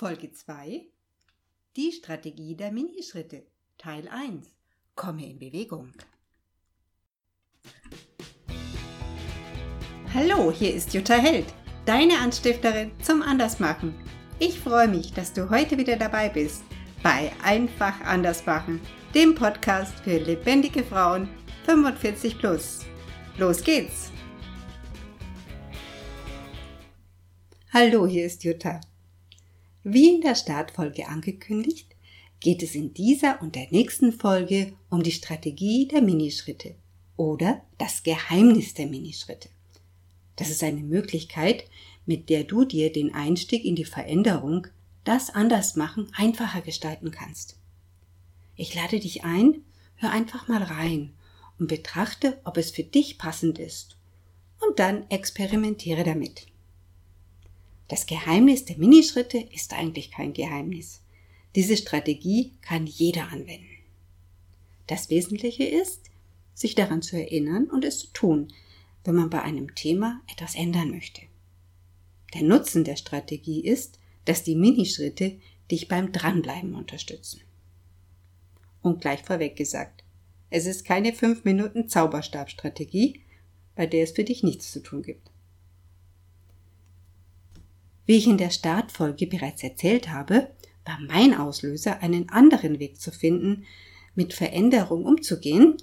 Folge 2 Die Strategie der Minischritte Teil 1 Komme in Bewegung. Hallo, hier ist Jutta Held, deine Anstifterin zum Andersmachen. Ich freue mich, dass du heute wieder dabei bist bei Einfach Andersmachen, dem Podcast für lebendige Frauen 45 plus. Los geht's! Hallo, hier ist Jutta. Wie in der Startfolge angekündigt, geht es in dieser und der nächsten Folge um die Strategie der Minischritte oder das Geheimnis der Minischritte. Das ist eine Möglichkeit, mit der du dir den Einstieg in die Veränderung, das Andersmachen einfacher gestalten kannst. Ich lade dich ein, hör einfach mal rein und betrachte, ob es für dich passend ist. Und dann experimentiere damit. Das Geheimnis der Minischritte ist eigentlich kein Geheimnis. Diese Strategie kann jeder anwenden. Das Wesentliche ist, sich daran zu erinnern und es zu tun, wenn man bei einem Thema etwas ändern möchte. Der Nutzen der Strategie ist, dass die Minischritte dich beim Dranbleiben unterstützen. Und gleich vorweg gesagt, es ist keine 5 Minuten Zauberstabstrategie, bei der es für dich nichts zu tun gibt. Wie ich in der Startfolge bereits erzählt habe, war mein Auslöser, einen anderen Weg zu finden, mit Veränderung umzugehen,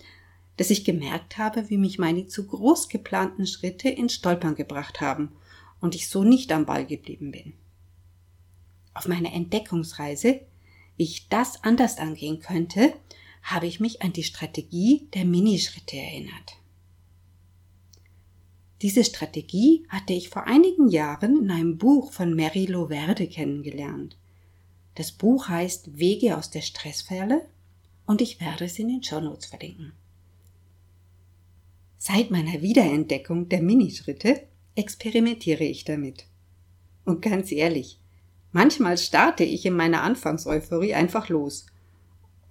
dass ich gemerkt habe, wie mich meine zu groß geplanten Schritte ins Stolpern gebracht haben und ich so nicht am Ball geblieben bin. Auf meiner Entdeckungsreise, wie ich das anders angehen könnte, habe ich mich an die Strategie der Minischritte erinnert. Diese Strategie hatte ich vor einigen Jahren in einem Buch von Mary Loverde kennengelernt. Das Buch heißt Wege aus der Stressfalle und ich werde es in den Shownotes verlinken. Seit meiner Wiederentdeckung der Minischritte experimentiere ich damit. Und ganz ehrlich, manchmal starte ich in meiner Anfangseuphorie einfach los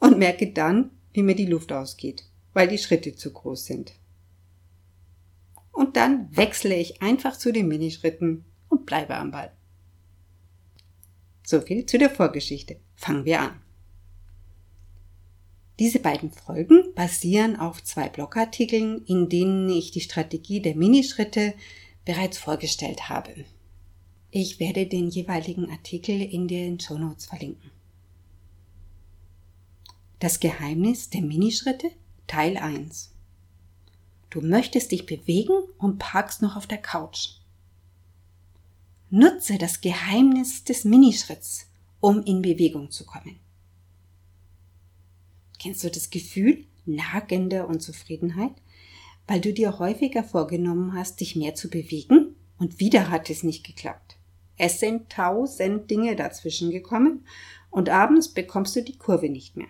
und merke dann, wie mir die Luft ausgeht, weil die Schritte zu groß sind und dann wechsle ich einfach zu den Minischritten und bleibe am Ball. So viel zu der Vorgeschichte. Fangen wir an. Diese beiden Folgen basieren auf zwei Blogartikeln, in denen ich die Strategie der Minischritte bereits vorgestellt habe. Ich werde den jeweiligen Artikel in den Shownotes verlinken. Das Geheimnis der Minischritte Teil 1 Du möchtest dich bewegen und parkst noch auf der Couch. Nutze das Geheimnis des Minischritts, um in Bewegung zu kommen. Kennst du das Gefühl nagender Unzufriedenheit, weil du dir häufiger vorgenommen hast, dich mehr zu bewegen und wieder hat es nicht geklappt? Es sind tausend Dinge dazwischen gekommen und abends bekommst du die Kurve nicht mehr.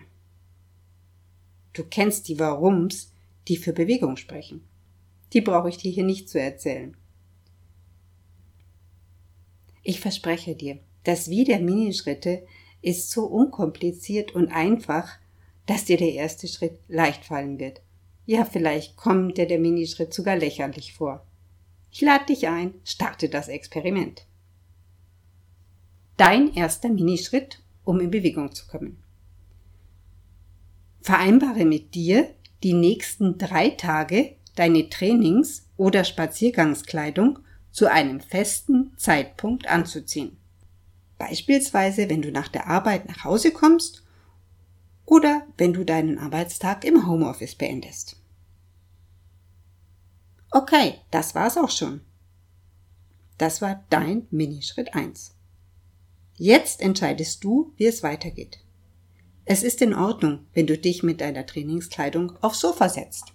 Du kennst die Warums, die für Bewegung sprechen. Die brauche ich dir hier nicht zu erzählen. Ich verspreche dir, das Wie der Minischritte ist so unkompliziert und einfach, dass dir der erste Schritt leicht fallen wird. Ja, vielleicht kommt dir der Minischritt sogar lächerlich vor. Ich lade dich ein, starte das Experiment. Dein erster Minischritt, um in Bewegung zu kommen. Vereinbare mit dir, die nächsten drei Tage deine Trainings- oder Spaziergangskleidung zu einem festen Zeitpunkt anzuziehen. Beispielsweise, wenn du nach der Arbeit nach Hause kommst oder wenn du deinen Arbeitstag im Homeoffice beendest. Okay, das war's auch schon. Das war dein Minischritt 1. Jetzt entscheidest du, wie es weitergeht. Es ist in Ordnung, wenn du dich mit deiner Trainingskleidung aufs Sofa setzt.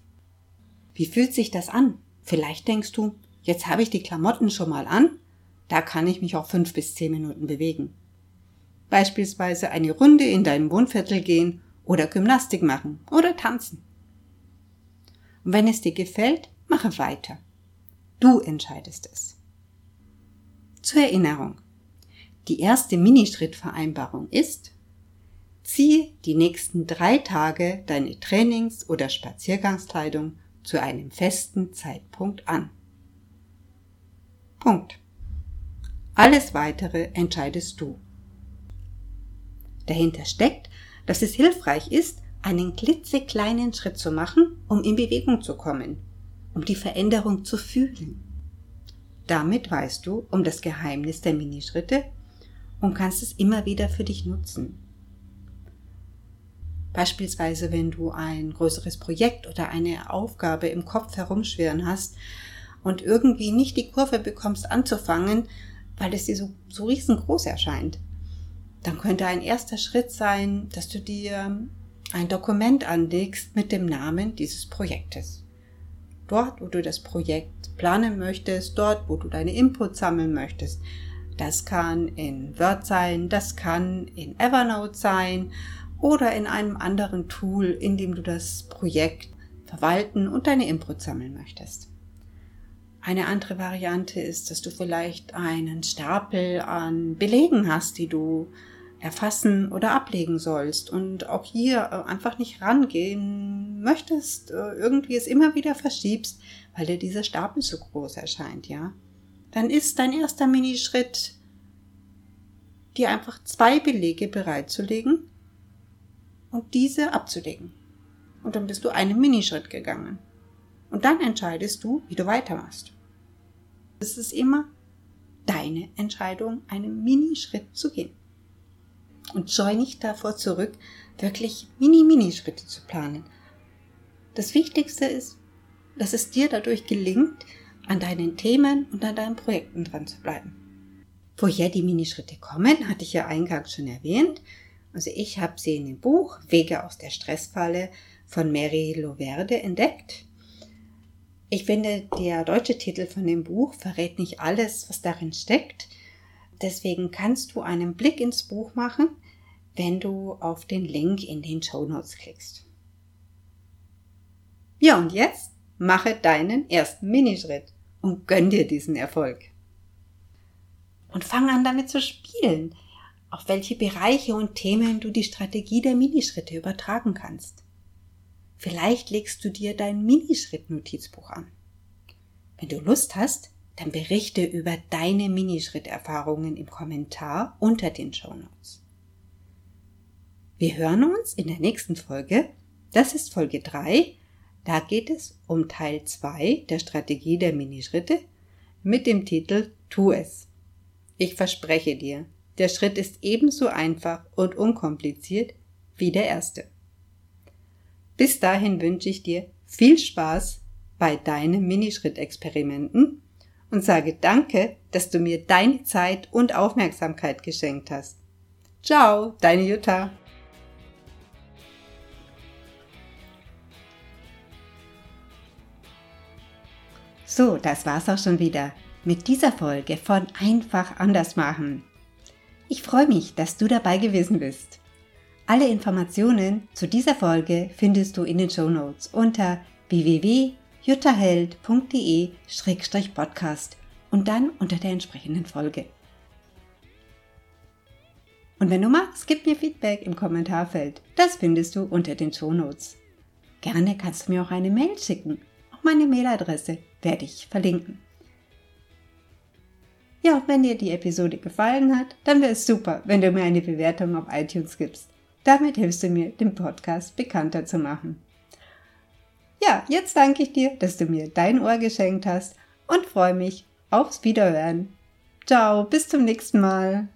Wie fühlt sich das an? Vielleicht denkst du, jetzt habe ich die Klamotten schon mal an, da kann ich mich auch fünf bis zehn Minuten bewegen. Beispielsweise eine Runde in deinem Wohnviertel gehen oder Gymnastik machen oder tanzen. Und wenn es dir gefällt, mache weiter. Du entscheidest es. Zur Erinnerung. Die erste Minischrittvereinbarung ist, Ziehe die nächsten drei Tage deine Trainings- oder Spaziergangskleidung zu einem festen Zeitpunkt an. Punkt. Alles weitere entscheidest du. dahinter steckt, dass es hilfreich ist, einen klitzekleinen Schritt zu machen, um in Bewegung zu kommen, um die Veränderung zu fühlen. Damit weißt du um das Geheimnis der Minischritte und kannst es immer wieder für dich nutzen. Beispielsweise, wenn du ein größeres Projekt oder eine Aufgabe im Kopf herumschwirren hast und irgendwie nicht die Kurve bekommst anzufangen, weil es dir so, so riesengroß erscheint, dann könnte ein erster Schritt sein, dass du dir ein Dokument anlegst mit dem Namen dieses Projektes. Dort, wo du das Projekt planen möchtest, dort, wo du deine Inputs sammeln möchtest. Das kann in Word sein, das kann in Evernote sein oder in einem anderen Tool, in dem du das Projekt verwalten und deine Inputs sammeln möchtest. Eine andere Variante ist, dass du vielleicht einen Stapel an Belegen hast, die du erfassen oder ablegen sollst und auch hier äh, einfach nicht rangehen möchtest, äh, irgendwie es immer wieder verschiebst, weil dir dieser Stapel so groß erscheint, ja, dann ist dein erster Minischritt, dir einfach zwei Belege bereitzulegen und diese abzulegen. Und dann bist du einen Minischritt gegangen. Und dann entscheidest du, wie du weitermachst. Es ist immer deine Entscheidung, einen Minischritt zu gehen und scheu nicht davor zurück, wirklich Mini-Mini-Schritte zu planen. Das Wichtigste ist, dass es dir dadurch gelingt, an deinen Themen und an deinen Projekten dran zu bleiben. Woher die Minischritte kommen, hatte ich ja eingangs schon erwähnt. Also ich habe sie in dem Buch Wege aus der Stressfalle von Mary Loverde entdeckt. Ich finde, der deutsche Titel von dem Buch verrät nicht alles, was darin steckt. Deswegen kannst du einen Blick ins Buch machen, wenn du auf den Link in den Show Notes klickst. Ja, und jetzt mache deinen ersten Minischritt und gönn dir diesen Erfolg. Und fang an damit zu spielen, auf welche Bereiche und Themen du die Strategie der Minischritte übertragen kannst. Vielleicht legst du dir dein Minischritt-Notizbuch an. Wenn du Lust hast, dann berichte über deine Minischritterfahrungen im Kommentar unter den Show Notes. Wir hören uns in der nächsten Folge. Das ist Folge 3. Da geht es um Teil 2 der Strategie der Minischritte mit dem Titel Tu es. Ich verspreche dir, der Schritt ist ebenso einfach und unkompliziert wie der erste. Bis dahin wünsche ich dir viel Spaß bei deinen Minischritt-Experimenten und sage danke, dass du mir deine Zeit und Aufmerksamkeit geschenkt hast. Ciao, deine Jutta. So, das war's auch schon wieder mit dieser Folge von Einfach anders machen. Ich freue mich, dass du dabei gewesen bist. Alle Informationen zu dieser Folge findest du in den Show Notes unter www.juttaheld.de-podcast und dann unter der entsprechenden Folge. Und wenn du magst, gib mir Feedback im Kommentarfeld. Das findest du unter den Show Notes. Gerne kannst du mir auch eine Mail schicken. Auch meine Mailadresse werde ich verlinken. Ja, wenn dir die Episode gefallen hat, dann wäre es super, wenn du mir eine Bewertung auf iTunes gibst. Damit hilfst du mir, den Podcast bekannter zu machen. Ja, jetzt danke ich dir, dass du mir dein Ohr geschenkt hast und freue mich aufs Wiederhören. Ciao, bis zum nächsten Mal.